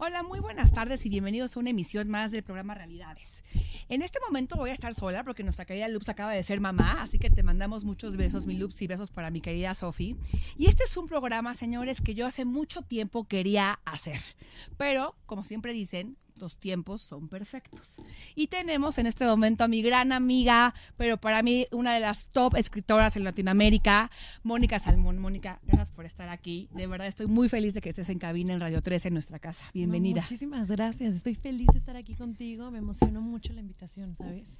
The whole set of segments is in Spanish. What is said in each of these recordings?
Hola, muy buenas tardes y bienvenidos a una emisión más del programa Realidades. En este momento voy a estar sola porque nuestra querida Loops acaba de ser mamá, así que te mandamos muchos besos, mi Loops, y besos para mi querida Sofi. Y este es un programa, señores, que yo hace mucho tiempo quería hacer. Pero, como siempre dicen, los tiempos son perfectos. Y tenemos en este momento a mi gran amiga, pero para mí una de las top escritoras en Latinoamérica, Mónica Salmón. Mónica, gracias por estar aquí. De verdad estoy muy feliz de que estés en cabina en Radio 13 en nuestra casa. Bienvenida. muchísimas gracias. Estoy feliz de estar aquí contigo. Me emocionó mucho la invitación, ¿sabes?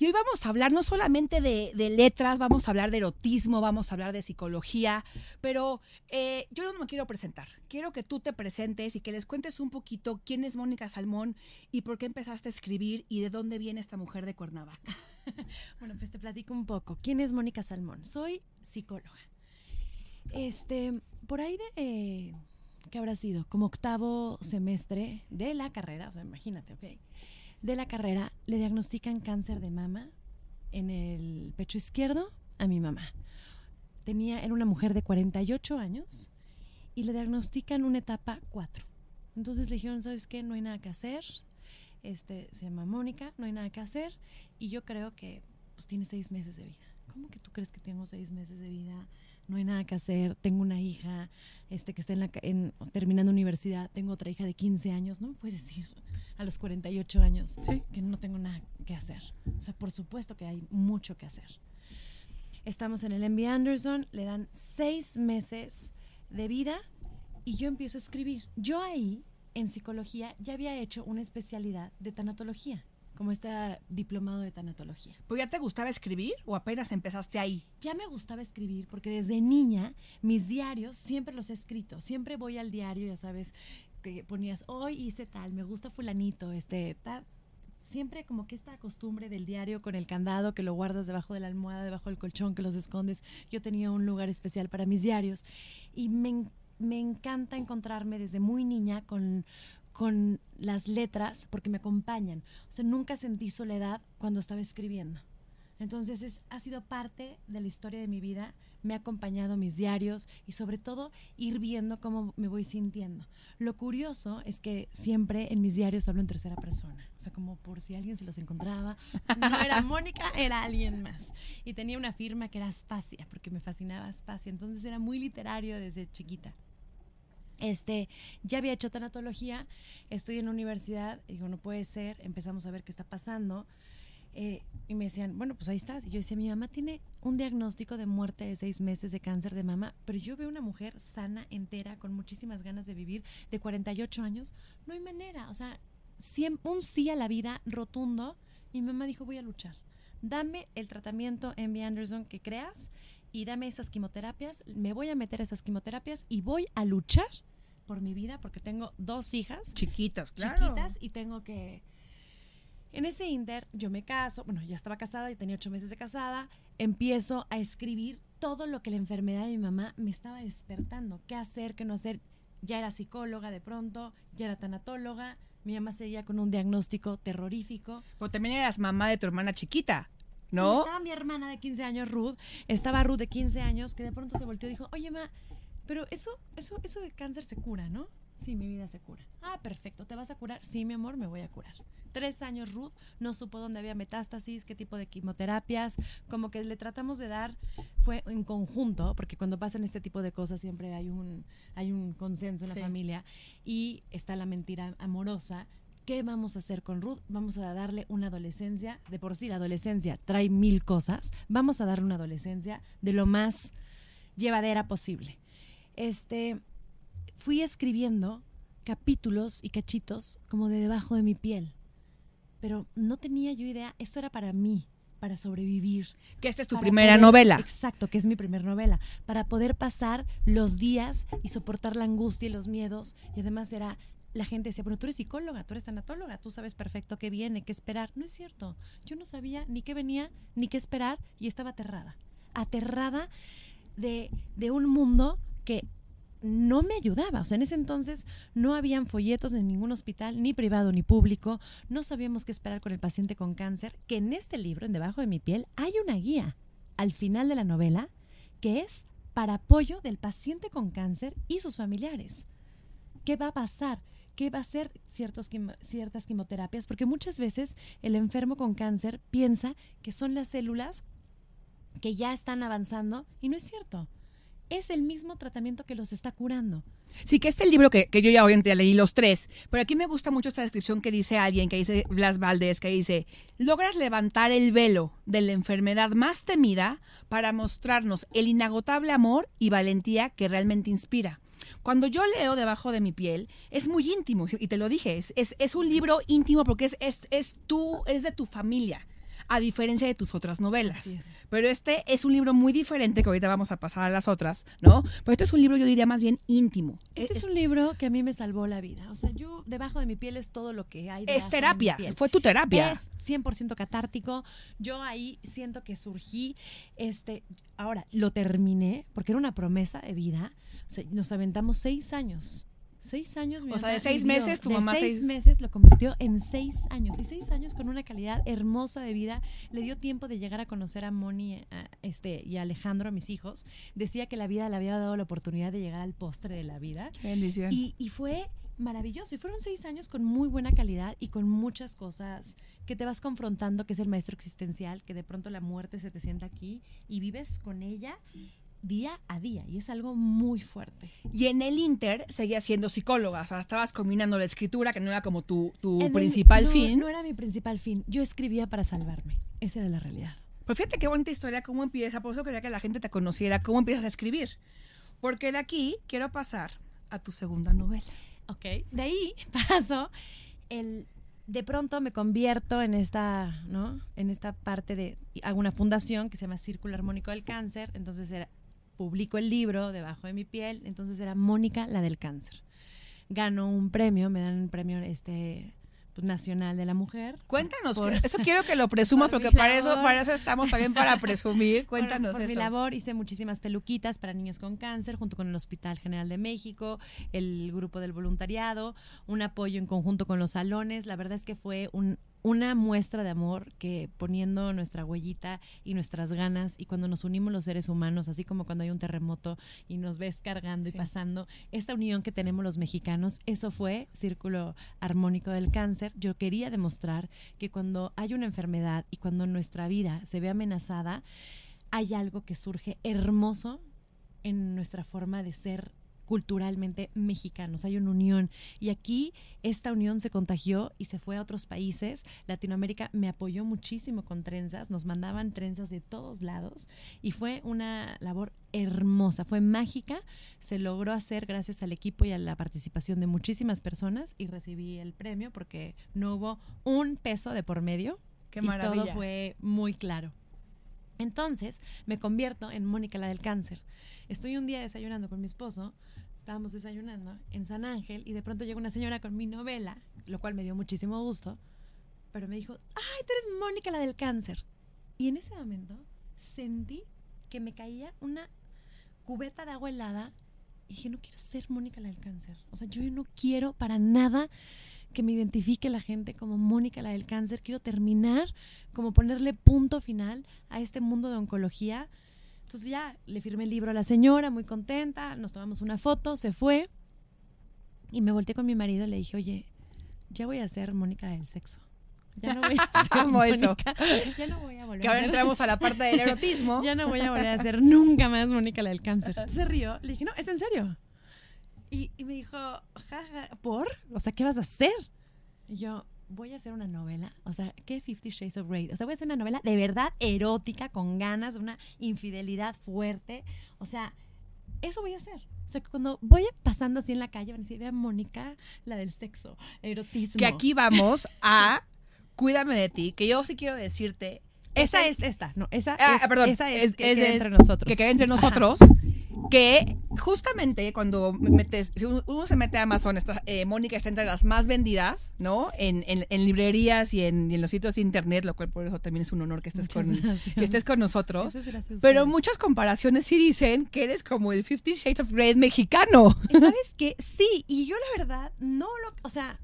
Y hoy vamos a hablar no solamente de, letras, vamos a hablar de erotismo, vamos a hablar de psicología, pero eh, yo no me quiero presentar. Quiero que tú te presentes y que les cuentes un poquito quién es Mónica Salmón y por qué empezaste a escribir y de dónde viene esta mujer de Cuernavaca. bueno, pues te platico un poco. ¿Quién es Mónica Salmón? Soy psicóloga. Este, por ahí de... ¿Qué habrá sido? Como octavo semestre de la carrera, o sea, imagínate, ¿ok? De la carrera le diagnostican cáncer de mama en el pecho izquierdo a mi mamá. Tenía, era una mujer de 48 años y le diagnostican una etapa 4. Entonces le dijeron, ¿sabes qué? No hay nada que hacer. Este, se llama Mónica, no hay nada que hacer. Y yo creo que pues tiene seis meses de vida. ¿Cómo que tú crees que tengo seis meses de vida? No hay nada que hacer. Tengo una hija este, que está en la, en, terminando universidad. Tengo otra hija de 15 años. No me puedes decir a los 48 años que no tengo nada que hacer. O sea, por supuesto que hay mucho que hacer. Estamos en el MB Anderson, le dan seis meses de vida y yo empiezo a escribir. Yo ahí, en psicología, ya había hecho una especialidad de tanatología como este diplomado de tanatología. ¿Pues ya te gustaba escribir o apenas empezaste ahí? Ya me gustaba escribir porque desde niña mis diarios siempre los he escrito. Siempre voy al diario, ya sabes, que ponías, hoy hice tal, me gusta fulanito, este, tal. Siempre como que esta costumbre del diario con el candado que lo guardas debajo de la almohada, debajo del colchón, que los escondes. Yo tenía un lugar especial para mis diarios y me, me encanta encontrarme desde muy niña con, con las letras porque me acompañan. O sea, nunca sentí soledad cuando estaba escribiendo. Entonces es, ha sido parte de la historia de mi vida me ha acompañado mis diarios y sobre todo ir viendo cómo me voy sintiendo. Lo curioso es que siempre en mis diarios hablo en tercera persona, o sea, como por si alguien se los encontraba, no era Mónica, era alguien más. Y tenía una firma que era Aspasia, porque me fascinaba Aspasia, entonces era muy literario desde chiquita. Este, ya había hecho tanatología, estoy en la universidad, digo, no puede ser, empezamos a ver qué está pasando eh, y me decían, bueno, pues ahí estás. Y yo decía, mi mamá tiene un diagnóstico de muerte de seis meses de cáncer de mama, pero yo veo una mujer sana, entera, con muchísimas ganas de vivir, de 48 años. No hay manera, o sea, un sí a la vida rotundo. Y mi mamá dijo, voy a luchar. Dame el tratamiento en Anderson que creas y dame esas quimioterapias. Me voy a meter esas quimioterapias y voy a luchar por mi vida porque tengo dos hijas. Chiquitas, claro. Chiquitas y tengo que en ese inter, yo me caso, bueno, ya estaba casada, y tenía ocho meses de casada, empiezo a escribir todo lo que la enfermedad de mi mamá me estaba despertando, qué hacer, qué no hacer. Ya era psicóloga de pronto, ya era tanatóloga, mi mamá seguía con un diagnóstico terrorífico. Pero también eras mamá de tu hermana chiquita, ¿no? estaba mi hermana de 15 años, Ruth, estaba Ruth de 15 años, que de pronto se volteó y dijo, oye, ma, pero eso, eso, eso de cáncer se cura, ¿no? Sí, mi vida se cura. Ah, perfecto, ¿te vas a curar? Sí, mi amor, me voy a curar tres años Ruth, no supo dónde había metástasis, qué tipo de quimioterapias, como que le tratamos de dar, fue en conjunto, porque cuando pasan este tipo de cosas siempre hay un, hay un consenso en la familia, y está la mentira amorosa, ¿qué vamos a hacer con Ruth? Vamos a darle una adolescencia, de por sí la adolescencia trae mil cosas, vamos a darle una adolescencia de lo más llevadera posible. Este, fui escribiendo capítulos y cachitos como de debajo de mi piel, pero no tenía yo idea, esto era para mí, para sobrevivir. Que esta es tu primera poder- novela. Exacto, que es mi primera novela. Para poder pasar los días y soportar la angustia y los miedos. Y además era, la gente decía, bueno, tú eres psicóloga, tú eres tanatóloga, tú sabes perfecto qué viene, qué esperar. No es cierto. Yo no sabía ni qué venía, ni qué esperar y estaba aterrada. Aterrada de, de un mundo que no me ayudaba. O sea, en ese entonces no habían folletos en ningún hospital, ni privado ni público. No sabíamos qué esperar con el paciente con cáncer. Que en este libro, en Debajo de mi piel, hay una guía al final de la novela que es para apoyo del paciente con cáncer y sus familiares. ¿Qué va a pasar? ¿Qué va a hacer ciertos quimo- ciertas quimioterapias? Porque muchas veces el enfermo con cáncer piensa que son las células que ya están avanzando y no es cierto. Es el mismo tratamiento que los está curando. Sí, que este libro que, yo ya obviamente leí los tres, pero aquí me gusta mucho esta descripción que dice alguien, que dice Blas Valdés, que dice, logras levantar el velo de la enfermedad más temida para mostrarnos el inagotable amor y valentía que realmente inspira. Cuando yo leo debajo de mi piel, es muy íntimo, y te lo dije, es, es, es un libro íntimo porque es, es, es, tú, es de tu familia, a diferencia de tus otras novelas. Es. Pero este es un libro muy diferente, que ahorita vamos a pasar a las otras, ¿no? Pero este es un libro, yo diría, más bien íntimo. Este es, un libro que a mí me salvó la vida. O sea, yo debajo de mi piel es todo lo que hay. Es debajo de mi terapia, piel. fue tu terapia. Es 100% catártico. Yo ahí siento que surgí. Este, ahora, lo terminé porque era una promesa de vida. Nos aventamos seis años. Seis años. mi O sea, de seis vivió. meses, tu De mamá seis seis- meses lo convirtió en seis años. Y seis años con una calidad hermosa de vida. Le dio tiempo de llegar a conocer a Moni a- este, y a Alejandro, a mis hijos. Decía que la vida le había dado la oportunidad de llegar al postre de la vida. Bendición. Y, y fue maravilloso. Y fueron seis años con muy buena calidad y con muchas cosas que te vas confrontando, que es el maestro existencial, que de pronto la muerte se te sienta aquí y vives con ella día a día. Y es algo muy fuerte. Y en el Inter seguías siendo psicóloga, o sea, estabas combinando la escritura, que no era como tu, tu el- principal no, fin. No era mi principal fin. Yo escribía para salvarme. Esa era la realidad. Pero fíjate qué bonita historia, cómo empieza, por eso quería que la gente te conociera, cómo empiezas a escribir. Porque de aquí quiero pasar a tu segunda novela. Ok. De ahí paso el de pronto me convierto en esta, ¿no? En esta parte de hago una fundación que se llama Círculo Armónico del Cáncer, entonces era publico el libro debajo de mi piel, entonces era Mónica la del cáncer. Gano un premio, me dan un premio este pues, nacional de la mujer. Cuéntanos, Por- eso quiero que lo presumas, por porque mi para eso, para eso estamos también para presumir. Por- Cuéntanos por, mi eso. labor hice muchísimas peluquitas para niños con cáncer junto con el Hospital General de México, el grupo del voluntariado, un apoyo en conjunto con los salones. La verdad es que fue un- una muestra de amor que poniendo nuestra huellita y nuestras ganas y cuando nos unimos los seres humanos, así como cuando hay un terremoto y nos ves cargando y pasando, esta unión que tenemos los mexicanos, eso fue Círculo Armónico del Cáncer. Yo quería demostrar que cuando hay una enfermedad y cuando nuestra vida se ve amenazada, hay algo que surge hermoso en nuestra forma de ser culturalmente mexicanos, hay una unión y aquí esta unión se contagió y se fue a otros países. Latinoamérica me apoyó muchísimo con trenzas, nos mandaban trenzas de todos lados y fue una labor hermosa, fue mágica, se logró hacer gracias al equipo y a la participación de muchísimas personas y recibí el premio porque no hubo un peso de por medio Qué y maravilla. todo fue muy claro. Entonces me convierto en Mónica la del cáncer. Estoy un día desayunando con mi esposo, estábamos desayunando en San Ángel y de pronto llega una señora con mi novela, lo cual me dio muchísimo gusto, pero me dijo, ay, tú eres Mónica la del cáncer. Y en ese momento sentí que me caía una cubeta de agua helada y dije, no quiero ser Mónica la del cáncer. O sea, yo no quiero para nada que me identifique la gente como Mónica la del cáncer. Quiero terminar como ponerle punto final a este mundo de oncología. Entonces ya le firmé el libro a la señora, muy contenta, nos tomamos una foto, se fue y me volteé con mi marido y le dije, oye, ya voy a ser Mónica del sexo. Ya no voy a ser. Mónica, ya no voy a volver Que a ahora entramos a la parte del erotismo. ya no voy a volver a ser nunca más Mónica la del cáncer. Se rió. Le dije, no, es en serio. Y, y me dijo, jaja, ¿por? O sea, ¿qué vas a hacer? Y yo voy a hacer una novela, o sea, ¿qué Fifty Shades of Grey? O sea, voy a hacer una novela de verdad erótica, con ganas, una infidelidad fuerte. O sea, eso voy a hacer. O sea, que cuando voy pasando así en la calle, van a decir, vea Mónica, la del sexo, erotismo. Que aquí vamos a Cuídame de ti, que yo sí quiero decirte. Esa es esta, no, esa Ah, es, perdón, esa es, es- que es de- entre nosotros. que entre Ajá. nosotros, que justamente cuando metes, si uno se mete a Amazon, está, eh, Mónica está entre las más vendidas, ¿no? En, en- en librerías y en, y en los sitios de internet, lo cual por eso también es un honor que estés, Muchas con, gracias. que estés con nosotros. Gracias Pero muchas comparaciones sí dicen que eres como el Fifty Shades of Grey mexicano. ¿Sabes qué? Sí, y yo la verdad no lo, o sea,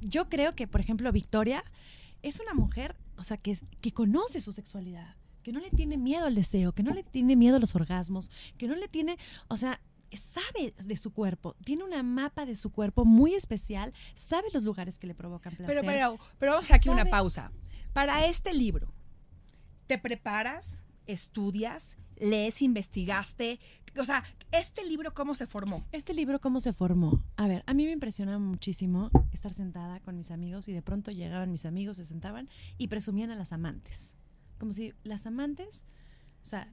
yo creo que, por ejemplo, Victoria es una mujer, o sea, que, es- que conoce su sexualidad, que no le tiene miedo al deseo, que no le tiene miedo a los orgasmos, que no le tiene, o sea, sabe de su cuerpo, tiene una mapa de su cuerpo muy especial, sabe los lugares que le provocan placer. Pero, pero, pero vamos aquí una pausa. Para este libro, ¿te preparas? ¿Estudias? ¿Lees? ¿Investigaste? O sea, ¿este libro cómo se formó? Este libro, ¿cómo se formó? A ver, a mí me impresiona muchísimo estar sentada con mis amigos y de pronto llegaban mis amigos, se sentaban y presumían a las amantes. Como si las amantes, o sea,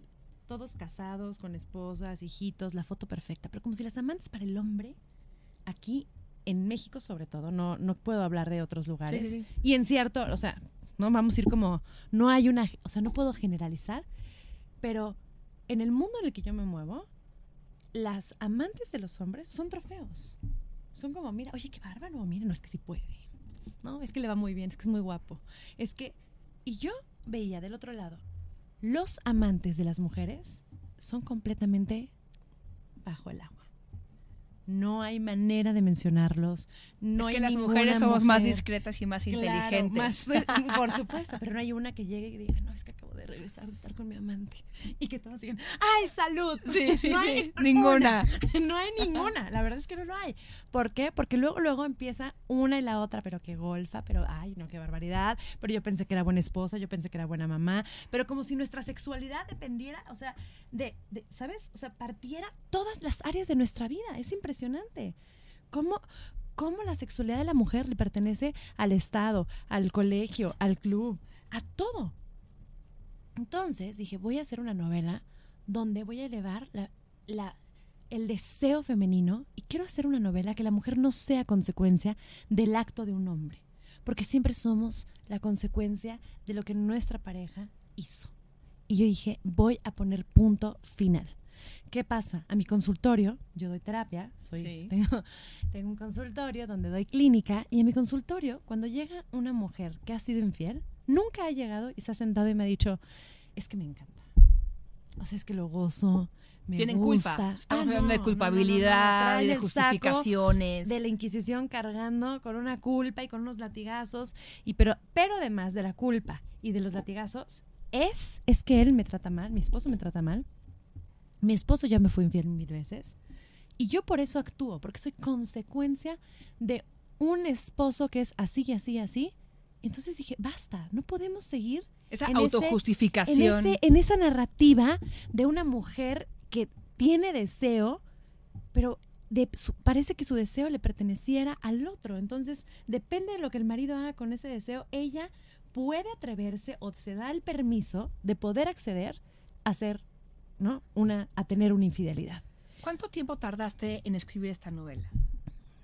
todos casados, con esposas, hijitos, la foto perfecta, pero como si las amantes para el hombre, aquí en México sobre todo, no, no puedo hablar de otros lugares, sí, sí. y en cierto, o sea, no vamos a ir como, no hay una, o sea, no puedo generalizar, pero en el mundo en el que yo me muevo, las amantes de los hombres son trofeos. Son como, mira, oye, qué bárbaro, mira, no es que sí puede. No, es que le va muy bien, es que es muy guapo. Es que, y yo veía del otro lado, los amantes de las mujeres son completamente bajo el agua. No hay manera de mencionarlos. No es hay que las ninguna mujeres somos más mujer- discretas y más Claro, inteligentes. más- por supuesto, pero no hay una que llegue y diga, no, es que de regresar de estar con mi amante. Y que todos digan, ¡ay, salud! Sí, sí, No sí, hay ninguna. una. No hay ninguna. La verdad es que no lo hay. ¿Por qué? Porque luego, luego empieza una y la otra, pero qué golfa, pero ay, no, qué barbaridad. Pero yo pensé que era buena esposa, yo pensé que era buena mamá. Pero como si nuestra sexualidad dependiera, o sea, de, de ¿sabes? O sea, partiera todas las áreas de nuestra vida. Es impresionante. ¿Cómo, cómo la sexualidad de la mujer le pertenece al Estado, al colegio, al club, a todo. Entonces dije, voy a hacer una novela donde voy a elevar la, el deseo femenino y quiero hacer una novela que la mujer no sea consecuencia del acto de un hombre, porque siempre somos la consecuencia de lo que nuestra pareja hizo. Y yo dije, voy a poner punto final. ¿Qué pasa? A mi consultorio, yo doy terapia, soy, Sí. tengo, tengo un consultorio donde doy clínica y en mi consultorio, cuando llega una mujer que ha sido infiel, nunca ha llegado y se ha sentado y me ha dicho, es que me encanta. O sea, es que lo gozo, me Tienen gusta. culpa. Estamos Ah, hablando no, de no, no, no, culpabilidad y de justificaciones. de la Inquisición cargando con una culpa y con unos latigazos. Y pero, pero además de la culpa y de los latigazos, es, es que él me trata mal, mi esposo me trata mal. Mi esposo ya me fue infiel mil veces. Y yo por eso actúo, porque soy consecuencia de un esposo que es así y así y así. Entonces dije, basta, no podemos seguir Esa en ese- autojustificación. en, ese- en esa narrativa de una mujer que tiene deseo, pero de su- parece que su deseo le perteneciera al otro. Entonces, depende de lo que el marido haga con ese deseo, ella puede atreverse o se da el permiso de poder acceder a hacer, ¿no? Una, a tener una infidelidad. ¿Cuánto tiempo tardaste en escribir esta novela?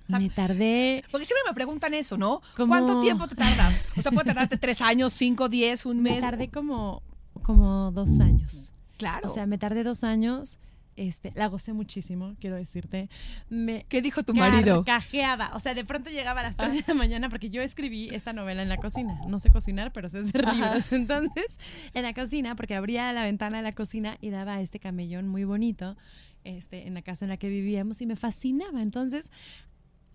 sea, Me tardé Porque siempre me preguntan eso, ¿no? Como- ¿Cuánto tiempo te tardas? O sea, puede tardarte tres años, cinco, diez, un Me mes. tardé como, como dos años. Claro. O sea, me tardé dos años. Este, la gocé muchísimo, quiero decirte. Me ¿Qué dijo tu marido? carcajeaba. O sea, de pronto llegaba a las 3 de la mañana porque yo escribí esta novela en la cocina. No sé cocinar, pero sé hacer libros. Entonces, en la cocina, porque abría la ventana de la cocina y daba este camellón muy bonito este, en la casa en la que vivíamos y me fascinaba. Entonces,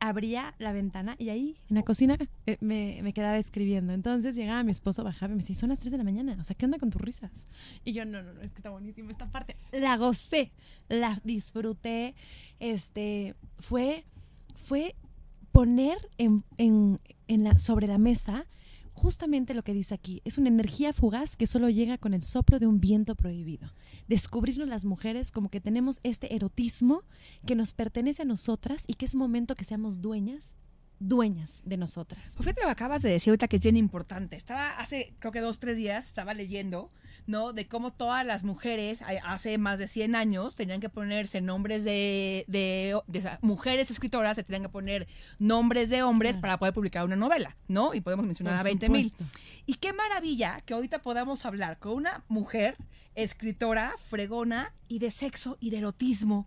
abría la ventana y ahí, en la cocina, eh, me, me quedaba escribiendo. Entonces llegaba mi esposo, bajaba y me decía, son las 3 de la mañana, o sea, ¿qué onda con tus risas? Y yo, no, no, no, es que está buenísimo esta parte. La gocé, la disfruté, este, fue, fue poner en, en, en la, sobre la mesa justamente lo que dice aquí. Es una energía fugaz que solo llega con el soplo de un viento prohibido. Descubrirnos las mujeres como que tenemos este erotismo que nos pertenece a nosotras y que es momento que seamos dueñas dueñas de nosotras. Fíjate lo que acabas de decir ahorita que es bien importante. Estaba hace, creo que dos, tres días, estaba leyendo, ¿no? De cómo todas las mujeres hace más de 100 años tenían que ponerse nombres de, de, mujeres escritoras, se tenían que poner nombres de hombres Claro. para poder publicar una novela, ¿no? Y podemos mencionar Por a 20 mil. Y qué maravilla que ahorita podamos hablar con una mujer escritora, fregona y de sexo y de erotismo.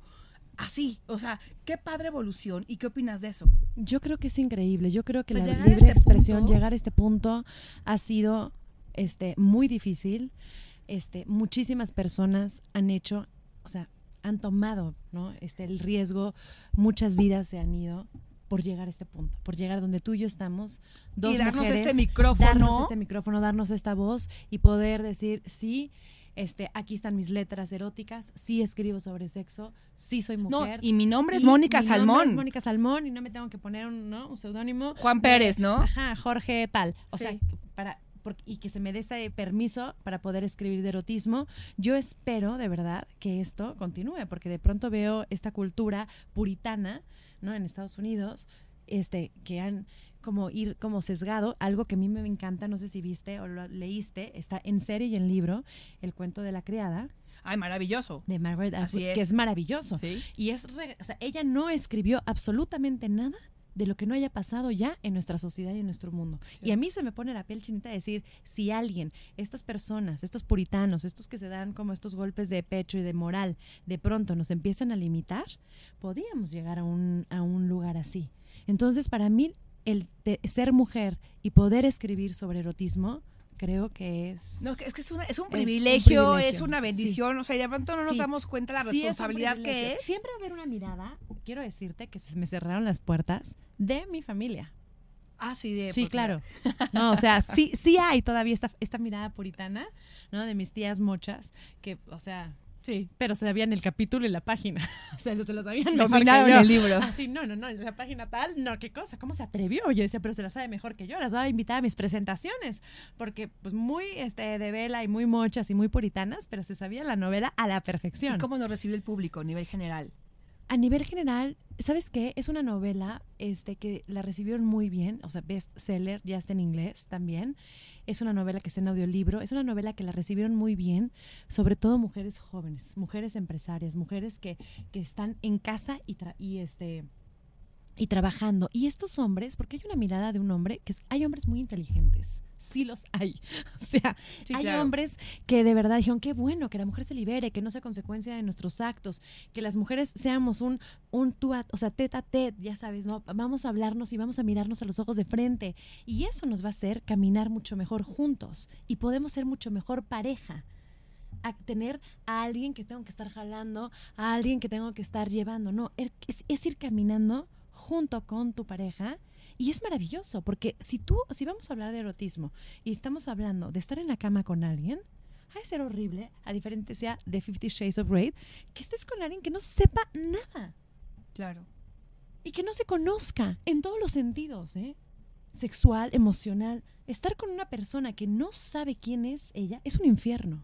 Así, o sea, qué padre evolución. ¿Y qué opinas de eso? Yo creo que es increíble. Yo creo que O sea, la libre este expresión, punto- llegar a este punto, ha sido este, muy difícil. Este, muchísimas personas han hecho, o sea, han tomado ¿no? este, el riesgo, muchas vidas se han ido por llegar a este punto, por llegar donde tú y yo estamos, dos y darnos mujeres, este micrófono. darnos este micrófono, darnos esta voz y poder decir, sí, este, aquí están mis letras eróticas, sí escribo sobre sexo, sí soy No, mujer. y mi nombre es Y Mónica mi nombre Salmón. es Mónica Salmón y no me tengo que poner un, ¿no? un seudónimo. Juan Pérez, ¿no? Ajá, Jorge tal. O Sí. sea, para por- y que se me dé ese permiso para poder escribir de erotismo. Yo espero de verdad que esto continúe, porque de pronto veo esta cultura puritana, ¿no? En Estados Unidos, este, que han como ir como sesgado, algo que a mí me encanta, no sé si viste o lo leíste, está en serie y en libro, el cuento de la criada Ay, maravilloso. de Margaret Así es. que es maravilloso. Sí. Y es, re- o sea, ella no escribió absolutamente nada de lo que no haya pasado ya en nuestra sociedad y en nuestro mundo. Y a mí se me pone la piel chinita de decir, si alguien, estas personas, estos puritanos, estos que se dan como estos golpes de pecho y de moral, de pronto nos empiezan a limitar, podíamos llegar a un, a un lugar así. Entonces, para mí, el de- ser mujer y poder escribir sobre erotismo, creo que es... No, es que es, una- es un un privilegio, es, privilegio, una bendición, o sea, de pronto no nos Sí. damos cuenta la Sí, es un responsabilidad que es. Siempre va a haber una mirada, quiero decirte que se me cerraron las puertas de mi familia. Ah, sí, de Sí, claro. No, o sea, sí, sí hay todavía esta, esta mirada puritana, ¿no? De mis tías mochas, que, o sea, Sí. pero se sabían el capítulo y la página. O sea, se lo sabían Dominaron el libro. Así, no, no, no, en la página tal, no, qué cosa, ¿cómo se atrevió? Yo decía, pero se la sabe mejor que yo, las voy a invitar a mis presentaciones, porque pues muy este, de vela y muy mochas y muy puritanas, pero se sabía la novela a la perfección. ¿Y cómo nos recibió el público a nivel general? A nivel general, ¿sabes qué? Es una novela este, que la recibieron muy bien, o sea, bestseller, ya está en inglés también. Es una novela que está en audiolibro, es una novela que la recibieron muy bien, sobre todo mujeres jóvenes, mujeres empresarias, mujeres que, que están en casa y, tra- y este y trabajando. Y estos hombres, porque hay una mirada de un hombre, que es- hay hombres muy inteligentes, sí los hay. O sea, Sí, hay claro. hombres que de verdad dijeron, qué bueno, que la mujer se libere, que no sea consecuencia de nuestros actos, que las mujeres seamos un, un tú a- o sea, tete a tete, ya sabes, ¿no? Vamos a hablarnos y vamos a mirarnos a los ojos de frente. Y eso nos va a hacer caminar mucho mejor juntos y podemos ser mucho mejor pareja. A tener a alguien que tengo que estar jalando, a alguien que tengo que estar llevando. No, er- es, es ir caminando junto con tu pareja y es maravilloso porque si tú, si vamos a hablar de erotismo y estamos hablando de estar en la cama con alguien, ha de ser horrible, a diferencia de Fifty Shades of Grey, que estés con alguien que no sepa nada Claro. y que no se conozca en todos los sentidos, ¿eh? Sexual, emocional. Estar con una persona que no sabe quién es ella es un infierno.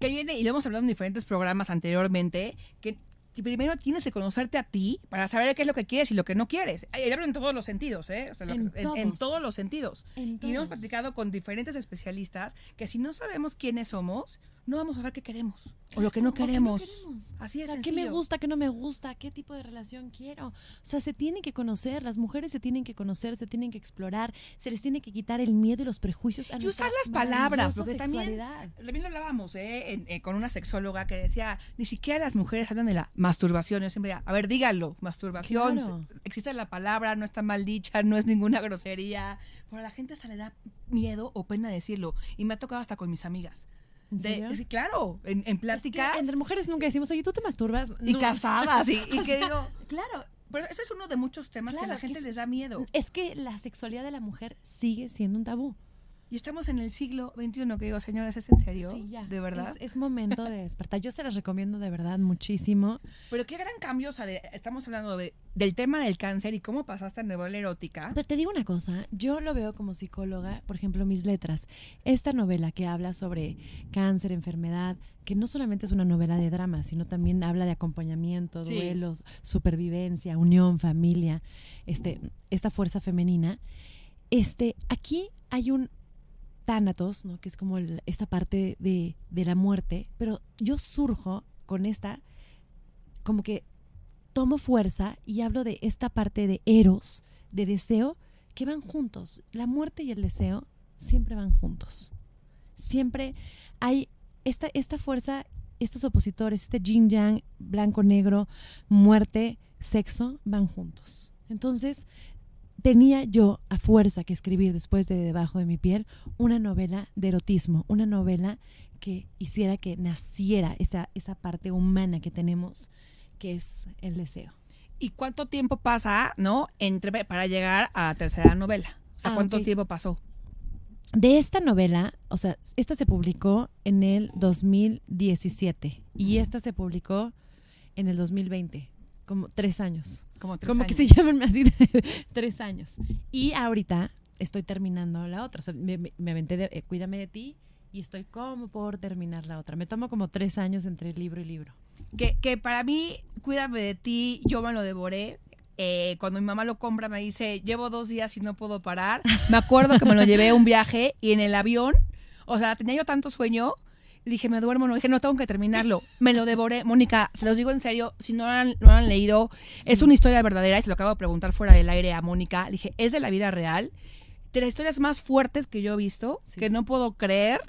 Que viene, y lo hemos hablado en diferentes programas anteriormente, que primero tienes que conocerte a ti para saber qué es lo que quieres y lo que no quieres. Y hablo en todos los sentidos, ¿eh? O sea, lo En que- en, en todos. todos los sentidos. En Y hemos todos. platicado con diferentes especialistas que si no sabemos quiénes somos, no vamos a ver qué queremos o lo que no O que queremos. queremos. Así O es. sea, ¿qué me gusta, qué no me gusta? ¿Qué tipo de relación quiero? O sea, se tienen que conocer, las mujeres se tienen que conocer, se tienen que explorar, se les tiene que quitar el miedo y los prejuicios a Y usar las palabras, porque también, también lo hablábamos ¿eh? En- eh, con una sexóloga que decía, ni siquiera las mujeres hablan de la masturbación. Yo siempre decía, a ver, díganlo, masturbación, Claro. existe la palabra, no está mal dicha, no es ninguna grosería, pero a la gente hasta le da miedo o pena decirlo. Y me ha tocado hasta con mis amigas. ¿En De- sí, claro, en, en Es que pláticas entre mujeres nunca decimos, oye, ¿tú te masturbas? y No. casadas. Y, y que digo, Claro, pero eso es uno de muchos temas que a Claro, la gente que les es- da miedo. es que la sexualidad de la mujer sigue siendo un tabú. Y estamos en el siglo XXI, que digo, señores, ¿es en serio? Sí, ya. ¿De verdad? Es, es momento de despertar. Yo se las recomiendo de verdad muchísimo. Pero qué gran cambio, o sea, de- estamos hablando de- del tema del cáncer y cómo pasaste a novela erótica. Pero te digo una cosa, yo lo veo como psicóloga, por ejemplo, mis letras. Esta novela que habla sobre cáncer, enfermedad, que no solamente es una novela de drama, sino también habla de acompañamiento, Sí. duelos, supervivencia, unión, familia, este, esta fuerza femenina. Este, aquí hay un tánatos, ¿no? que es como esta parte de, de la muerte, pero yo surjo con esta, como que tomo fuerza y hablo de esta parte de eros, de deseo, que van juntos. La muerte y el deseo siempre van juntos. Siempre hay esta, esta fuerza, estos opositores, este yin yang, blanco, negro, muerte, sexo, van juntos. Entonces, tenía yo a fuerza que escribir después de Debajo de mi piel una novela de erotismo, una novela que hiciera que naciera esa, esa parte humana que tenemos, que es el deseo. ¿Y cuánto tiempo pasa, no, entre para llegar a la tercera novela? O sea, Ah, ¿cuánto tiempo pasó? De esta novela, o sea, esta se publicó en el 2017 y esta se publicó en el 2020, como tres años. Como tres como años. que se llaman así de tres años. Y ahorita estoy terminando la otra. O sea, me, me- me aventé de eh, Cuídame de ti y estoy como por terminar la otra. Me tomo como tres años entre libro y libro. Que, que para mí, cuídame de ti, yo me lo devoré. Eh, cuando mi mamá lo compra me dice, llevo dos días y no puedo parar. Me acuerdo que me lo llevé a un viaje y en el avión, o sea, tenía yo tanto sueño, dije, me duermo, no, dije, no tengo que terminarlo. Me lo devoré. Mónica, se los digo en serio, si no lo han, no lo han leído, es una historia verdadera y se lo acabo de preguntar fuera del aire a Mónica. Le dije, es de la vida real, de las historias más fuertes que yo he visto, Sí. que no puedo creer.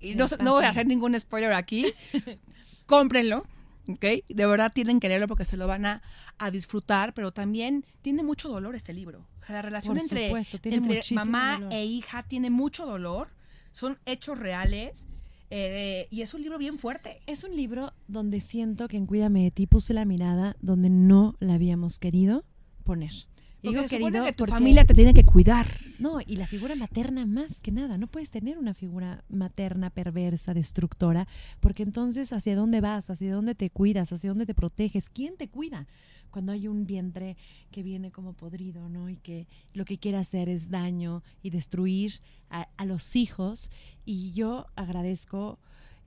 Y no, no voy a hacer ningún spoiler aquí. Cómprenlo. ¿ok? De verdad tienen que leerlo porque se lo van a, a disfrutar, pero también tiene mucho dolor este libro. O sea, la relación Por entre, supuesto, mamá dolor. e hija tiene mucho dolor. Son hechos reales eh, y es un libro bien fuerte. Es un libro donde siento que en Cuídame de ti puse la mirada donde no la habíamos querido poner. Porque digo se supone querido que tu porque- familia te tiene que cuidar. No, y la figura materna más que nada. No puedes tener una figura materna perversa, destructora, porque entonces hacia dónde vas, hacia dónde te cuidas, hacia dónde te proteges, quién te cuida. Cuando hay un vientre que viene como podrido, ¿no? Y que lo que quiere hacer es daño y destruir a, a los hijos. Y yo agradezco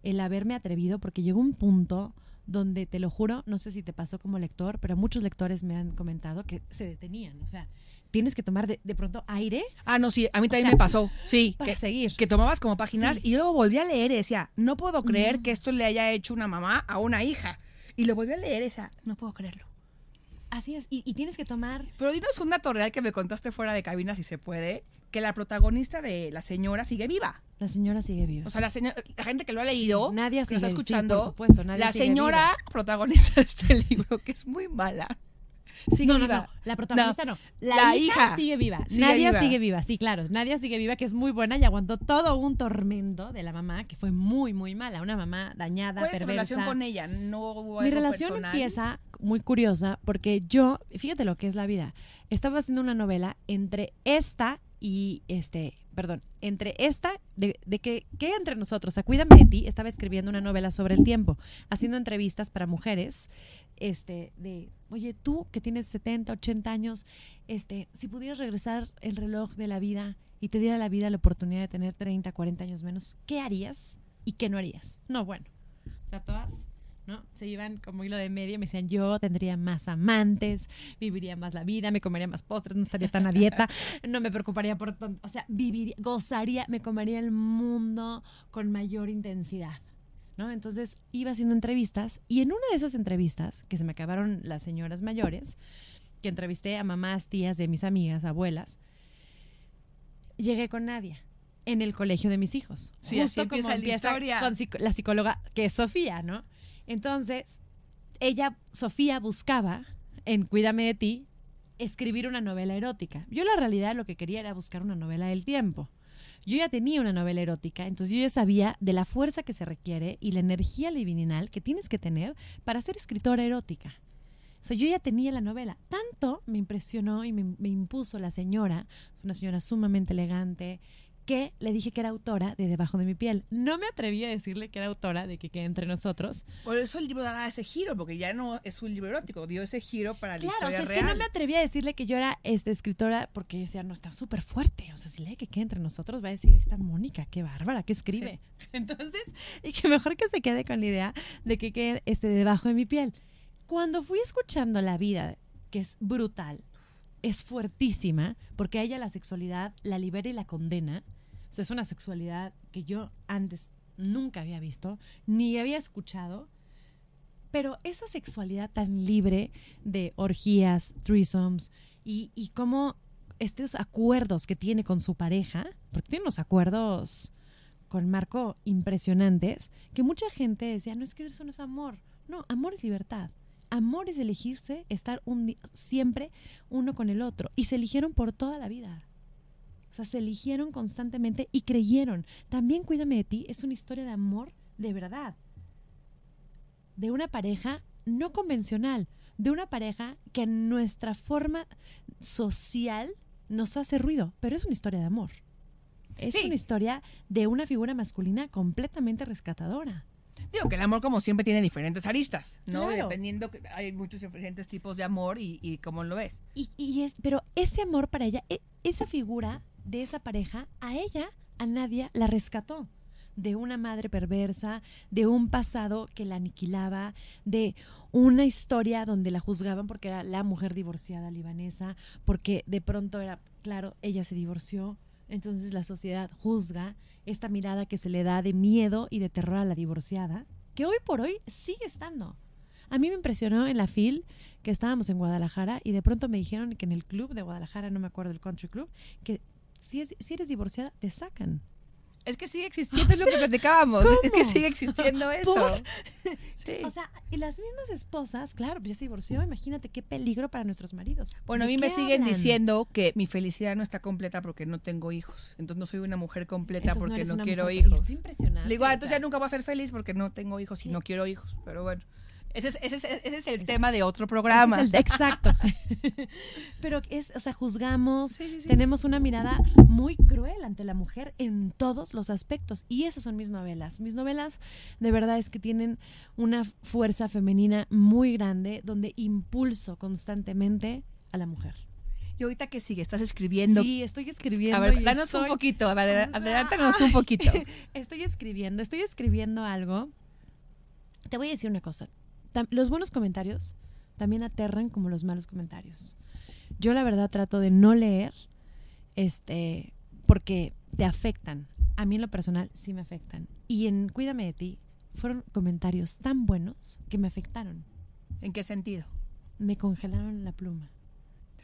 el haberme atrevido porque llegó un punto donde te lo juro, no sé si te pasó como lector, pero muchos lectores me han comentado que se detenían. O sea, tienes que tomar de, de pronto aire Ah, no, sí, a mí también sea, me pasó. Sí, para que, seguir. que tomabas como páginas Sí. y luego volví a leer y decía, no puedo creer No. que esto le haya hecho una mamá a una hija. Y lo volví a leer y decía, no puedo creerlo. Así es, y, y tienes que tomar. Pero dinos un dato real que me contaste fuera de cabina, si se puede, que la protagonista de la señora sigue viva. La señora sigue viva. O sea, la, señora- la gente que lo ha leído, Sí, nos está sigue- sí, escuchando, por supuesto, Nadia la sigue señora protagonista de este libro, que es muy mala, sigue no, no, viva. no, la protagonista no. La, La hija, hija sigue viva. sigue Nadia viva. sigue viva, sí, claro. Nadia sigue viva, que es muy buena y aguantó todo un tormento de la mamá, que fue muy, muy mala. Una mamá dañada, ¿Cuál es tu relación con ella? No hubo Mi algo relación personal? empieza muy curiosa porque yo, fíjate lo que es la vida. Estaba haciendo una novela entre esta y este, perdón, entre esta, de, que, que entre nosotros, de ti, estaba escribiendo una novela sobre el tiempo, haciendo entrevistas para mujeres, este, de, oye, tú que tienes 70, 80 años, este, si pudieras regresar el reloj de la vida y te diera la vida la oportunidad de tener 30, 40 años menos, ¿qué harías y qué no harías? No, bueno. O sea, todas, ¿no? Se iban como hilo de medio y me decían, yo tendría más amantes, viviría más la vida, me comería más postres, no estaría tan a dieta, no me preocuparía por... ton- O sea, viviría, gozaría, me comería el mundo con mayor intensidad. ¿No? Entonces iba haciendo entrevistas y en una de esas entrevistas, que se me acabaron las señoras mayores, que entrevisté a mamás, tías de mis amigas, abuelas, llegué con Nadia en el colegio de mis hijos. Sí, así empieza la historia. con la psicóloga, que es Sofía, ¿no? Entonces, ella, Sofía, buscaba en Cuídame de ti escribir una novela erótica. Yo la realidad lo que quería era buscar una novela del tiempo. Yo ya tenía una novela erótica, entonces yo ya sabía de la fuerza que se requiere y la energía libidinal que tienes que tener para ser escritora erótica. O sea, yo ya tenía la novela. Tanto me impresionó y me, me impuso la señora, una señora sumamente elegante, que le dije que era autora de Debajo de mi piel. No me atreví a decirle que era autora de que quede entre nosotros. Por eso el libro da ese giro, porque ya no es un libro erótico, dio ese giro para la Claro, o sea, es que no me atreví a decirle que yo era este, escritora porque yo decía, no, está súper fuerte. O sea, si lee que quede entre nosotros, va a decir, esta Mónica, qué bárbara, qué escribe. Entonces, y que mejor que se quede con la idea de que quede este, debajo de mi piel. Cuando fui escuchando la vida, que es brutal, es fuertísima, porque a ella la sexualidad la libera y la condena. Es una sexualidad que yo antes nunca había visto, ni había escuchado. Pero esa sexualidad tan libre de orgías, threesomes y, y cómo estos acuerdos que tiene con su pareja, porque tiene unos acuerdos con Marco impresionantes, que mucha gente decía, no es que eso no es amor. No, amor es libertad. Amor es elegirse, estar un siempre uno con el otro. Y se eligieron por toda la vida. O sea, se eligieron constantemente y creyeron. También Cuídame de ti es una historia de amor de verdad. De una pareja no convencional. De una pareja que en nuestra forma social nos hace ruido. Pero es una historia de amor. Es Sí. una historia de una figura masculina completamente rescatadora. Digo que el amor, como siempre, tiene diferentes aristas, ¿no? Claro. Dependiendo, que hay muchos diferentes tipos de amor y, y cómo lo ves. Y, y es, pero ese amor para ella, e- esa figura de esa pareja, a ella, a Nadia, la rescató. De una madre perversa, de un pasado que la aniquilaba, de una historia donde la juzgaban porque era la mujer divorciada libanesa, porque de pronto era, claro, ella se divorció, entonces la sociedad juzga esta mirada que se le da de miedo y de terror a la divorciada, que hoy por hoy sigue estando. A mí me impresionó en la FIL que estábamos en Guadalajara y de pronto me dijeron que en el club de Guadalajara, no me acuerdo el country club, que si, es- si eres divorciada, te sacan. Es que sigue existiendo es lo que platicábamos. Es que sigue existiendo eso. O sea, y las mismas esposas, claro, pues ya se divorció, imagínate qué peligro para nuestros maridos. Bueno, a ¿De mí me siguen hablan? diciendo que mi felicidad no está completa porque no tengo hijos. Entonces no soy una mujer completa Entonces porque no, quiero mujer- hijos. Es impresionante. Le digo, ah, o entonces sea, ya nunca voy a ser feliz porque no tengo hijos y no quiero hijos. Pero bueno, ese es, ese es, ese es el tema de otro programa. el- exacto. Pero es, o sea, juzgamos, Sí, sí, sí. tenemos una mirada muy cruel ante la mujer en todos los aspectos. Y esas son mis novelas. Mis novelas, de verdad, es que tienen una fuerza femenina muy grande donde impulso constantemente a la mujer. Y ahorita que sigue, estás escribiendo. Sí, estoy escribiendo. a ver, danos un poquito. A ver, adelántanos un poquito. Estoy escribiendo, estoy escribiendo algo. Te voy a decir una cosa. Los buenos comentarios también aterran como los malos comentarios. Yo la verdad trato de no leer este porque te afectan. A mí en lo personal sí me afectan. Y en Cuídame de ti fueron comentarios tan buenos que me afectaron. ¿En qué sentido? Me congelaron la pluma.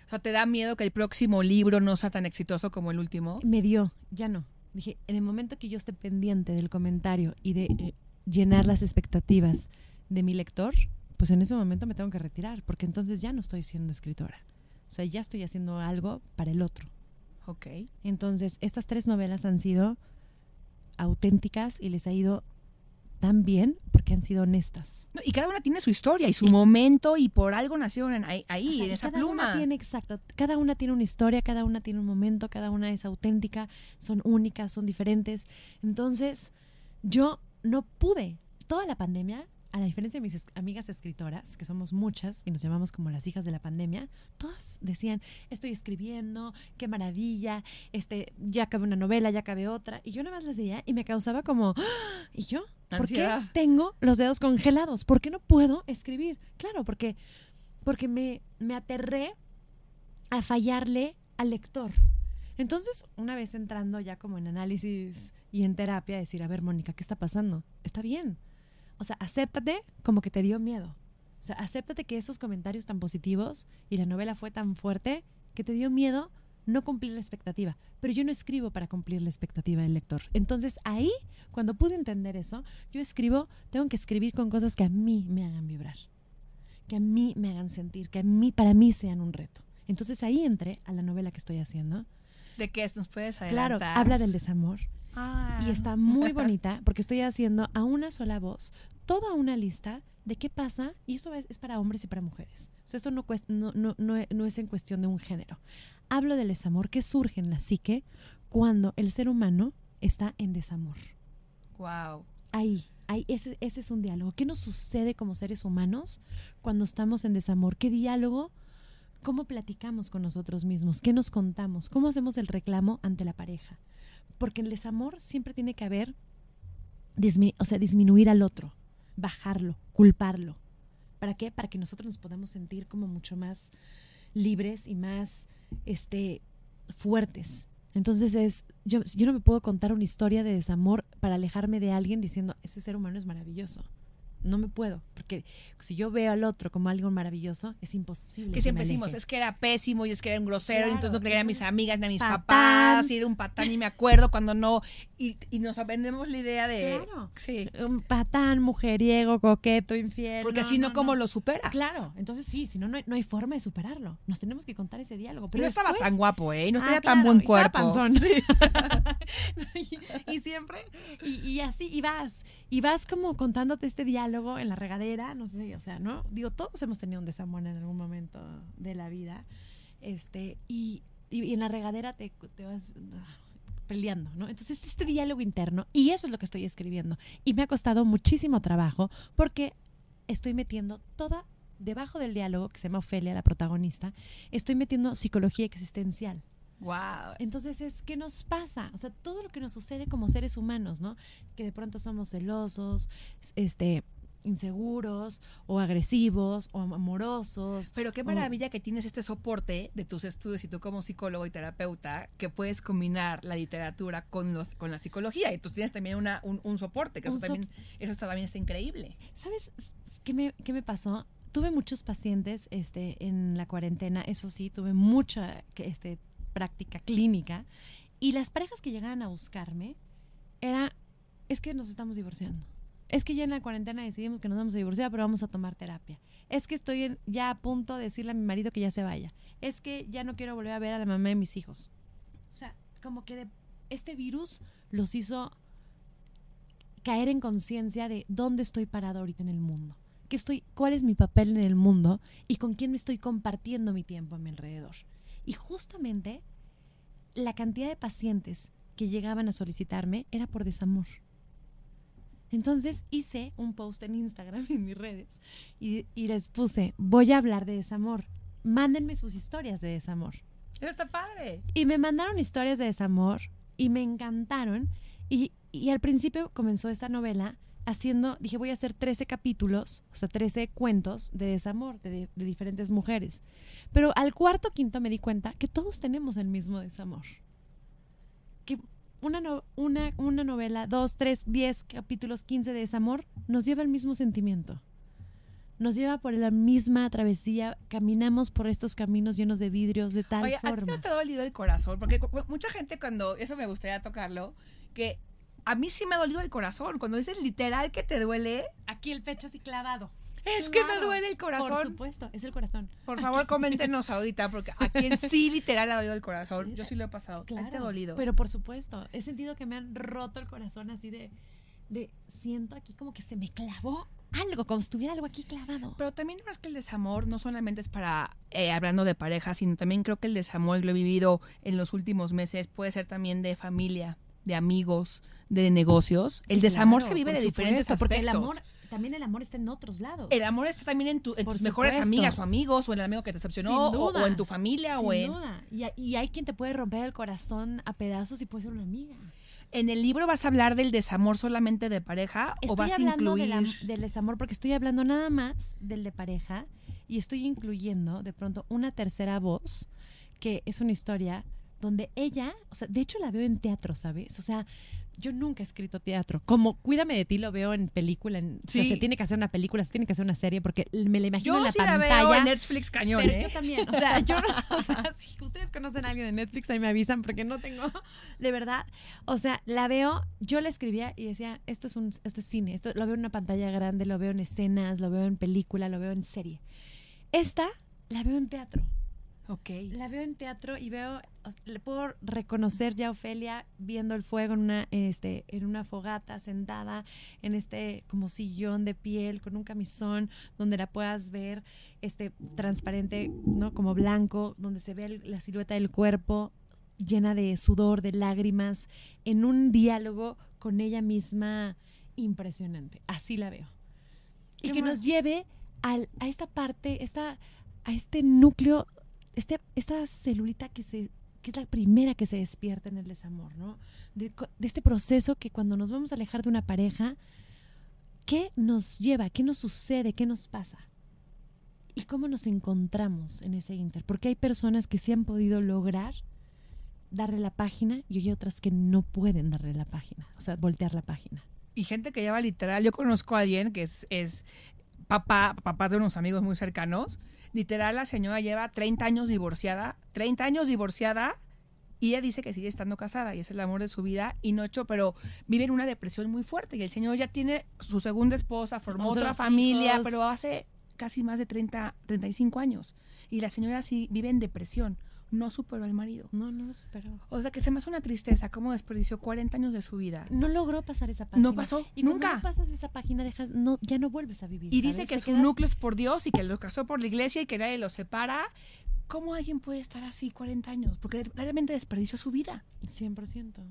O sea, ¿te da miedo que el próximo libro no sea tan exitoso como el último? Me dio, ya no. Dije, en el momento que yo esté pendiente del comentario y de eh, llenar las expectativas de mi lector, pues en ese momento me tengo que retirar, porque entonces ya no estoy siendo escritora. O sea, ya estoy haciendo algo para el otro. Ok. Entonces, estas tres novelas han sido auténticas y les ha ido tan bien porque han sido honestas. No, y cada una tiene su historia y su momento y por algo nacieron ahí, ahí, O sea, en esa cada pluma. Una tiene, exacto. Cada una tiene una historia, cada una tiene un momento, cada una es auténtica, son únicas, son diferentes. Entonces, yo no pude. Toda la pandemia, a la diferencia de mis amigas escritoras, que somos muchas y nos llamamos como las hijas de la pandemia, todas decían, estoy escribiendo, qué maravilla, este, ya acabé una novela, ya acabé otra. Y yo nada más las veía y me causaba como, "¡Ah!". ¿y yo? ¿Por qué tengo los dedos congelados? ¿Por qué no puedo escribir? Claro, porque porque me, me aterré a fallarle al lector. Entonces, una vez entrando ya como en análisis y en terapia, decir, a ver, Mónica, ¿qué está pasando? Está bien. O sea, acéptate como que te dio miedo. O sea, acéptate que esos comentarios tan positivos y la novela fue tan fuerte que te dio miedo no cumplir la expectativa. Pero yo no escribo para cumplir la expectativa del lector. Entonces ahí, cuando pude entender eso, yo escribo, tengo que escribir con cosas que a mí me hagan vibrar que a mí me hagan sentir, que a mí, para mí sean un reto. Entonces ahí entré a la novela que estoy haciendo. ¿De qué? ¿Nos puedes Claro, adelantar? habla del desamor Ah. y está muy bonita porque estoy haciendo a una sola voz toda una lista de qué pasa y eso es, es para hombres y para mujeres. O sea, esto no, cuest- no, no, no, no es en cuestión de un género. Hablo del desamor que surge en la psique cuando el ser humano está en desamor. Wow. Ahí, ahí, ese, ese es un diálogo. ¿Qué nos sucede como seres humanos cuando estamos en desamor? ¿Qué diálogo? ¿Cómo platicamos con nosotros mismos? ¿Qué nos contamos? ¿Cómo hacemos el reclamo ante la pareja? Porque en el desamor siempre tiene que haber, o sea, disminuir al otro, bajarlo, culparlo. ¿Para qué? Para que nosotros nos podamos sentir como mucho más libres y más este, fuertes. Entonces es, yo, yo no me puedo contar una historia de desamor para alejarme de alguien diciendo, ese ser humano es maravilloso. No me puedo, porque si yo veo al otro como algo maravilloso, es imposible. Que siempre decimos, es que era pésimo y es que era un grosero, y Claro, entonces no quería a mis amigas ni a mis patán. papás, y era un patán y me acuerdo cuando no, y, y nos vendemos la idea de... Claro. Sí. Un patán, mujeriego, coqueto, infiel. Porque si no, ¿cómo lo superas? Claro, entonces sí, si no, no hay, no hay forma de superarlo. Nos tenemos que contar ese diálogo. Pero no estaba después- tan guapo, ¿eh? Y no Ah, tenía tan claro, buen y estaba cuerpo. panzón, sí. y, y siempre, y, y así, y vas, y vas como contándote este diálogo en la regadera, no sé, o sea, ¿no? Digo, todos hemos tenido un desamor en algún momento de la vida, este, y, y- en la regadera te, te vas ah, peleando, ¿no? Entonces, este diálogo interno, y eso es lo que estoy escribiendo, y me ha costado muchísimo trabajo, porque estoy metiendo toda, debajo del diálogo, que se llama Ofelia, la protagonista, estoy metiendo psicología existencial. Wow. Entonces es, ¿qué nos pasa? O sea, todo lo que nos sucede como seres humanos, ¿no? Que de pronto somos celosos, este, inseguros, o agresivos, o amorosos. Pero qué o- maravilla que tienes este soporte de tus estudios y tú como psicólogo y terapeuta que puedes combinar la literatura con los con la psicología y tú tienes también una, un, un soporte que Un eso también eso está, también está increíble. ¿Sabes qué me, qué me pasó? Tuve muchos pacientes este, en la cuarentena, eso sí, tuve mucha este, práctica clínica, y las parejas que llegaban a buscarme era, es que nos estamos divorciando. Es que ya en la cuarentena decidimos que nos vamos a divorciar, pero vamos a tomar terapia. Es que estoy ya a punto de decirle a mi marido que ya se vaya. Es que ya no quiero volver a ver a la mamá de mis hijos. O sea, como que este virus los hizo caer en conciencia de dónde estoy parado ahorita en el mundo. ¿Qué estoy, ¿Cuál es mi papel en el mundo? ¿Y con quién me estoy compartiendo mi tiempo a mi alrededor? Y justamente la cantidad de pacientes que llegaban a solicitarme era por desamor. Entonces hice un post en Instagram y en mis redes y, y les puse, voy a hablar de desamor. Mándenme sus historias de desamor. Está padre. Y me mandaron historias de desamor y me encantaron. Y, y al principio comenzó esta novela haciendo, dije, voy a hacer 13 capítulos, o sea, 13 cuentos de desamor de, de diferentes mujeres. Pero al cuarto quinto me di cuenta que todos tenemos el mismo desamor. Que una, no- una, una novela, dos, tres, diez capítulos, 15 de desamor, nos lleva al mismo sentimiento. Nos lleva por la misma travesía, caminamos por estos caminos llenos de vidrios de tal Oye, ¿a ti forma. no te ha dolido el corazón? Porque mucha gente cuando, eso me gustaría tocarlo, que a mí sí me ha dolido el corazón. Cuando dices literal que te duele, Aquí el pecho así clavado. es que me Claro, duele el Por corazón. supuesto, es el corazón. Por favor, coméntenos ahorita, porque a quien sí literal ha dolido el corazón, yo sí lo he pasado. ¿A ti te ha dolido? Pero por supuesto, he sentido que me han roto el corazón así de, de siento aquí como que se me clavó algo, como si estuviera algo aquí clavado. Pero también no es que el desamor no solamente es para, eh, hablando de pareja, sino también creo que el desamor, lo he vivido en los últimos meses, puede ser también de familia, de amigos, de negocios. el desamor claro, se vive de diferentes aspectos. Porque el amor, también el amor está en otros lados. El amor está también en, tu- en Por tus mejores amigas o amigos, o en el amigo que te decepcionó, o, en tu familia, o en... duda. Y, hay- y hay quien te puede romper el corazón a pedazos y puede ser una amiga. ¿En el libro vas a hablar del desamor solamente de pareja o vas a incluir... del desamor porque estoy hablando nada más del de pareja y estoy incluyendo de pronto una tercera voz que es una historia donde ella, o sea, de hecho la veo en teatro, ¿sabes? O sea, yo nunca he escrito teatro. Como Cuídame de ti lo veo en película, en, o sea, Sí. se tiene que hacer una película, se tiene que hacer una serie porque me la imagino Yo en la sí la pantalla. veo en Netflix cañón, Pero ¿eh? yo también, o sea, yo no, o sea, si ustedes conocen a alguien de Netflix, ahí me avisan porque no tengo, de verdad, o sea, la veo, yo la escribía y decía, esto es un, esto es cine, esto lo veo en una pantalla grande, lo veo en escenas, lo veo en película, lo veo en serie. Esta la veo en teatro, Ok. la veo en teatro y veo, le puedo reconocer ya a Ofelia viendo el fuego en una, este, en una fogata, sentada en este como sillón de piel, con un camisón, donde la puedas ver este transparente, ¿no? Como blanco, donde se ve el- la silueta del cuerpo. llena de sudor, de lágrimas, en un diálogo con ella misma impresionante. Así la veo. Y que nos lleve al- a esta parte, esta, a este núcleo, este, esta celulita que se que es la primera que se despierta en el desamor, ¿no? De, este proceso que cuando nos vamos a alejar de una pareja, ¿qué nos lleva? ¿Qué nos sucede? ¿Qué nos pasa? ¿Y cómo nos encontramos en ese inter? Porque hay personas que sí han podido lograr darle la página y hay otras que no pueden darle la página, o sea, voltear la página. Y gente que lleva literal, yo conozco a alguien que es, es papá, papá de unos amigos muy cercanos. Literal, la señora lleva 30 años divorciada, 30 años divorciada, y ella dice que sigue estando casada y es el amor de su vida y no hecho, pero vive en una depresión muy fuerte. Y el señor ya tiene su segunda esposa, formó otra familia, hijos. pero hace casi más de 30, 35 años. Y la señora sí vive en depresión, no superó al marido. No, no lo superó. O sea que se me hace una tristeza cómo desperdició 40 años de su vida. No logró pasar esa página. No pasó, y cuando nunca. no pasas esa página, dejas, no, ya no vuelves a vivir. Y dice que su quedas- núcleo es por Dios y que lo casó por la iglesia y que nadie los separa. ¿Cómo alguien puede estar así 40 años? Porque realmente desperdició su vida. 100%.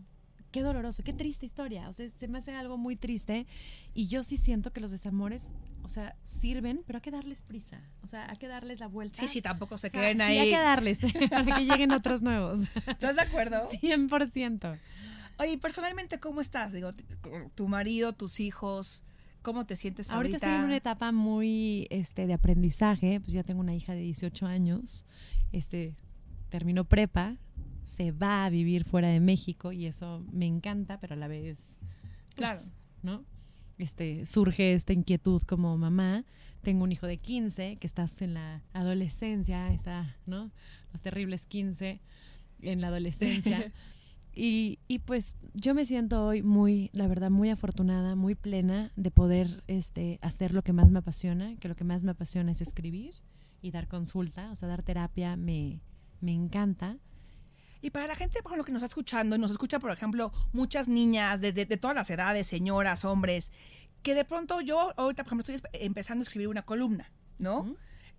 Qué doloroso, qué triste historia. O sea, se me hace algo muy triste. Y yo sí siento que los desamores, o sea, sirven, pero hay que darles prisa. O sea, hay que darles la vuelta. Sí, sí, tampoco se O sea, queden sí, ahí. hay que darles para que lleguen otros nuevos. ¿Estás de acuerdo? 100%. Oye, personalmente, ¿cómo estás? Digo, tu marido, tus hijos, ¿cómo te sientes ahorita? Ahorita estoy en una etapa muy este, de aprendizaje. Pues ya tengo una hija de 18 años. Este, terminó prepa. Se va a vivir fuera de México y eso me encanta, pero a la vez. pues, Claro. ¿No? Este, surge esta inquietud como mamá. Tengo un hijo de 15 que estás en la adolescencia, está, ¿no? Los terribles 15 en la adolescencia. Y, y pues yo me siento hoy muy, la verdad, muy afortunada, muy plena de poder este, hacer lo que más me apasiona, que lo que más me apasiona es escribir y dar consulta, o sea, dar terapia me, me encanta. Y para la gente, por ejemplo, que nos está escuchando, y nos escucha, por ejemplo, muchas niñas de, de- todas las edades, señoras, hombres, que de pronto yo ahorita, por ejemplo, estoy empezando a escribir una columna, ¿no?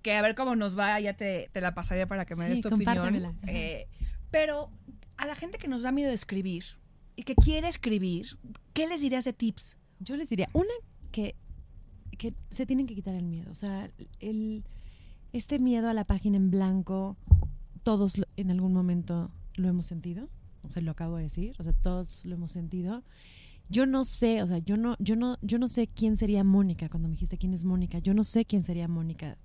Que a ver cómo nos va, ya te, te la pasaré para que me Sí, des tu opinión. Eh, pero a la gente que nos da miedo de escribir y que quiere escribir, ¿qué les dirías de tips? Yo les diría, una, que, que se tienen que quitar el miedo. O sea, el, este miedo a la página en blanco, todos lo- en algún momento lo hemos sentido. O sea, lo acabo de decir. O sea, todos lo hemos sentido. Yo no sé, o sea, yo no, yo no, yo no sé quién sería Mónica cuando me dijiste quién es Mónica. Yo no sé quién sería Mónica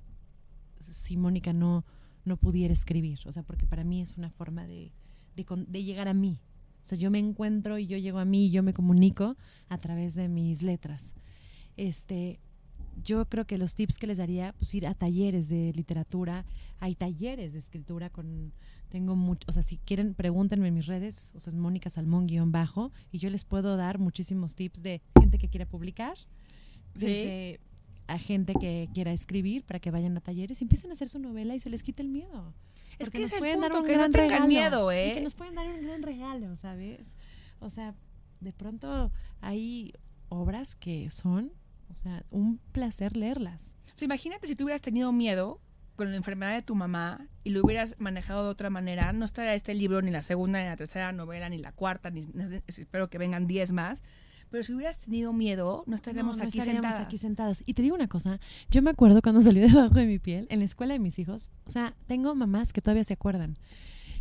si Mónica no, no pudiera escribir. O sea, porque para mí es una forma de, de, de llegar a mí. O sea, yo me encuentro y yo llego a mí y yo me comunico a través de mis letras. Este, yo creo que los tips que les daría, pues ir a talleres de literatura, hay talleres de escritura con, tengo mucho, o sea, si quieren, pregúntenme en mis redes, o sea, es Mónica Salmón guion bajo, y yo les puedo dar muchísimos tips de gente que quiera publicar, Sí. desde a gente que quiera escribir para que vayan a talleres y empiecen a hacer su novela y se les quite el miedo. Es que nos es el pueden dar un que gran regalo. miedo, ¿eh? que nos pueden dar un gran regalo, ¿sabes? O sea, de pronto hay obras que son, o sea, un placer leerlas. O sea, imagínate si tú hubieras tenido miedo con la enfermedad de tu mamá y lo hubieras manejado de otra manera, no estaría este libro ni la segunda, ni la tercera novela, ni la cuarta, ni, espero que vengan 10 más. Pero si hubieras tenido miedo, no estaríamos No, no aquí estaríamos sentadas. aquí sentadas. Y te digo una cosa, yo me acuerdo cuando salió debajo de mi piel, en la escuela de mis hijos, o sea, tengo mamás que todavía se acuerdan.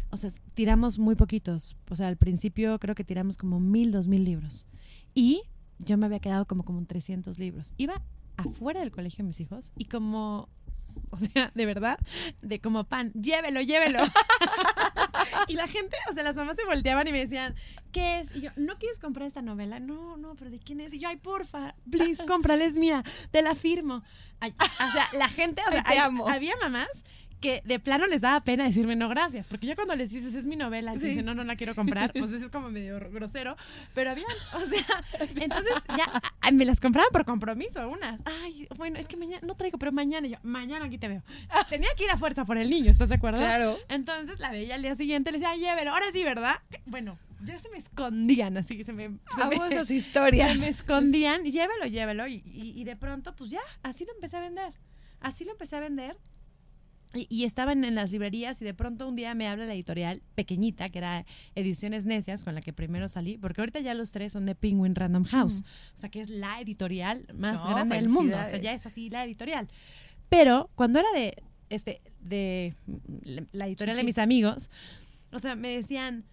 O sea, tiramos muy poquitos. O sea, al principio creo que tiramos como mil, dos mil libros. Y yo me había quedado como como 300 libros. Iba afuera del colegio de mis hijos y como, o sea, de verdad, de como pan, llévelo, llévelo. y la gente, o sea, las mamás se volteaban y me decían, ¿qué es? Y yo, ¿no quieres comprar esta novela? No, no, pero ¿de quién es? Y yo, ay, porfa, please, cómprala, es mía, te la firmo. Ay, o sea, la gente, o sea, Ay, había mamás que de plano les daba pena decirme no gracias, porque ya cuando les dices es mi novela y Sí. dicen no, no la quiero comprar, pues eso es como medio grosero, pero había, o sea, entonces ya ah, me las compraban por compromiso unas. Ay, bueno, es que mañana no traigo, pero mañana yo, mañana aquí te veo. Tenía que ir a fuerza por el niño, ¿estás de acuerdo? Claro. Entonces la veía al día siguiente, le decía, "Ay, llévelo, ahora sí, ¿verdad? Bueno, ya se me escondían, así que se me, se me- esas se historias. me escondían, llévelo, llévelo. Y, y- y de pronto, pues ya, así lo empecé a vender. Así lo empecé a vender. Y, y estaban en las librerías y de pronto un día me habla la editorial pequeñita, que era Ediciones Necias, con la que primero salí, porque ahorita ya los tres son de Penguin Random House, o sea que es la editorial más No, grande del mundo, o sea, ya es así la editorial. Pero cuando era de, este, de la- la editorial de mis amigos, o sea, me decían,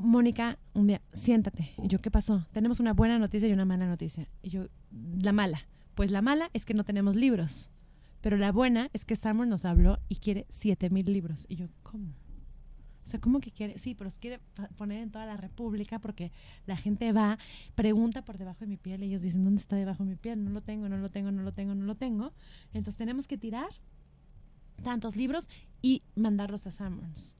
Mónica, un día, siéntate. Y yo, ¿qué pasó? Tenemos una buena noticia y una mala noticia. Y yo, la mala. Pues la mala es que no tenemos libros. Pero la buena es que Summer nos habló y quiere 7000 libros. Y yo, ¿cómo? O sea, ¿cómo que quiere? Sí, pero los quiere poner en toda la República porque la gente va, pregunta por debajo de mi piel ellos dicen, ¿dónde está debajo de mi piel? No lo tengo, no lo tengo, no lo tengo, no lo tengo. Entonces tenemos que tirar tantos libros y mandarlos a Summers.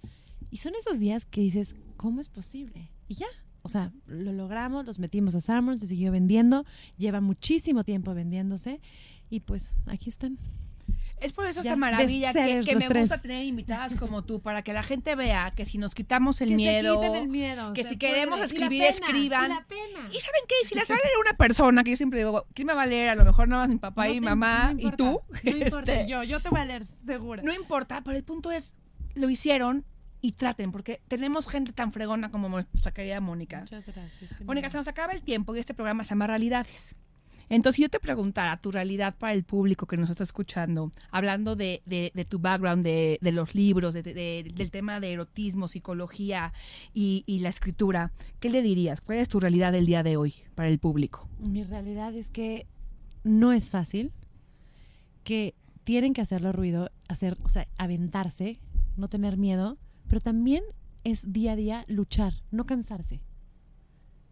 Y son esos días que dices, ¿cómo es posible? Y ya, o sea, lo logramos, los metimos a Summers, se siguió vendiendo, lleva muchísimo tiempo vendiéndose y pues aquí están. Es por eso Ya, esa maravilla que, me tres. gusta tener invitadas como tú, para que la gente vea que si nos quitamos el Que miedo, quiten el miedo, que si queremos. Y escribir, pena, escriban. y la pena. Y saben qué, si las va a leer una persona, que yo siempre digo, ¿quién me va a leer? A lo mejor nada más mi papá No y te- mamá no y tú. No importa, Este, yo, yo te voy a leer, segura. no importa, pero el punto es, lo hicieron y traten, porque tenemos gente tan fregona como nuestra querida Mónica. Muchas gracias. Mónica, se nos acaba el tiempo y este programa se llama Realidades. Entonces, yo te preguntara tu realidad para el público que nos está escuchando, hablando de, tu background, de, de los libros, de- de- del tema de erotismo, psicología y, y la escritura, ¿qué le dirías? ¿Cuál es tu realidad del día de hoy para el público? Mi realidad es que no es fácil, que tienen que hacerlo ruido, hacer, o sea, aventarse, no tener miedo, pero también es día a día luchar, no cansarse.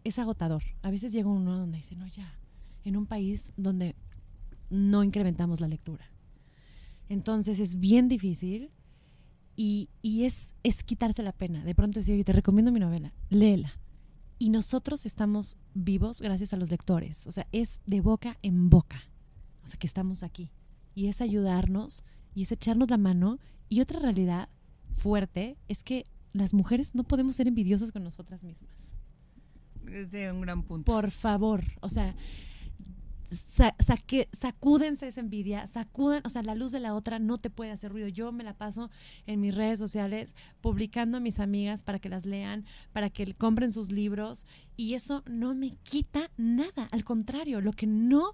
Es agotador. A veces llega uno donde dice, no, ya, en un país donde no incrementamos la lectura. Entonces es bien difícil y, y es, es quitarse la pena. De pronto decir, te recomiendo mi novela, léela. Y nosotros estamos vivos gracias a los lectores. O sea, es de boca en boca. O sea, que estamos aquí. Y es ayudarnos y es echarnos la mano. Y otra realidad fuerte es que las mujeres no podemos ser envidiosas con nosotras mismas. Es de un gran punto. Por favor. O sea, sa- saque- sacúdense esa envidia, sacuden, o sea, la luz de la otra no te puede hacer ruido. Yo me la paso en mis redes sociales publicando a mis amigas para que las lean, para que compren sus libros y eso no me quita nada, al contrario, lo que no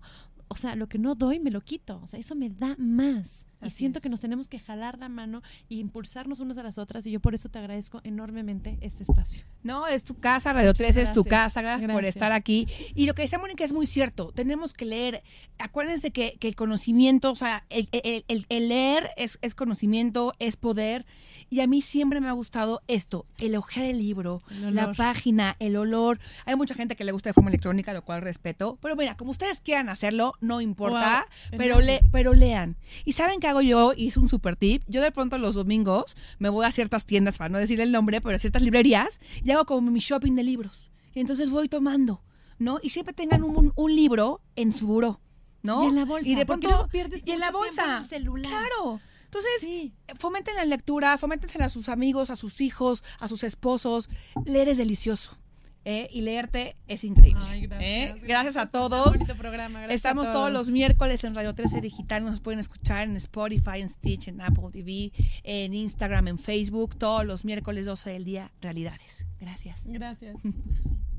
o sea, lo que no doy me lo quito. O sea, eso me da más. y siento es. que nos tenemos que jalar la mano y impulsarnos unas a las otras. Y yo por eso te agradezco enormemente este espacio. No, es tu casa, Radio 13 es tu casa, gracias, por estar aquí. Y lo que decía Mónica es muy cierto, tenemos que leer. Acuérdense que, que el conocimiento, o sea, el, el- el- el leer es, es conocimiento, es poder. Y a mí siempre me ha gustado esto, el ojear el libro, la página, el olor. Hay mucha gente que le gusta de forma electrónica, lo cual respeto. Pero mira, como ustedes quieran hacerlo, no importa, Wow, pero, le, pero lean. ¿Y saben qué hago yo? Hice un super tip. Yo de pronto los domingos me voy a ciertas tiendas, para no decir el nombre, pero a ciertas librerías, y hago como mi shopping de libros. Y entonces voy tomando, ¿no? Y siempre tengan un, un libro en su buró, ¿no? Y en la bolsa, Y de pronto, pierdes y en la bolsa. en el celular. Claro. Entonces, Sí. fomenten la lectura, foméntense a sus amigos, a sus hijos, a sus esposos. Leer es delicioso. ¿Eh? Y leerte es increíble. Ay, gracias, ¿eh? gracias. Gracias a todos. bonito programa, gracias Estamos a todos todos. los miércoles en Radio 13 Digital. Nos pueden escuchar en Spotify, en Stitch, en Apple TV, en Instagram, en Facebook. Todos los miércoles 12 del día, realidades. Gracias. Gracias.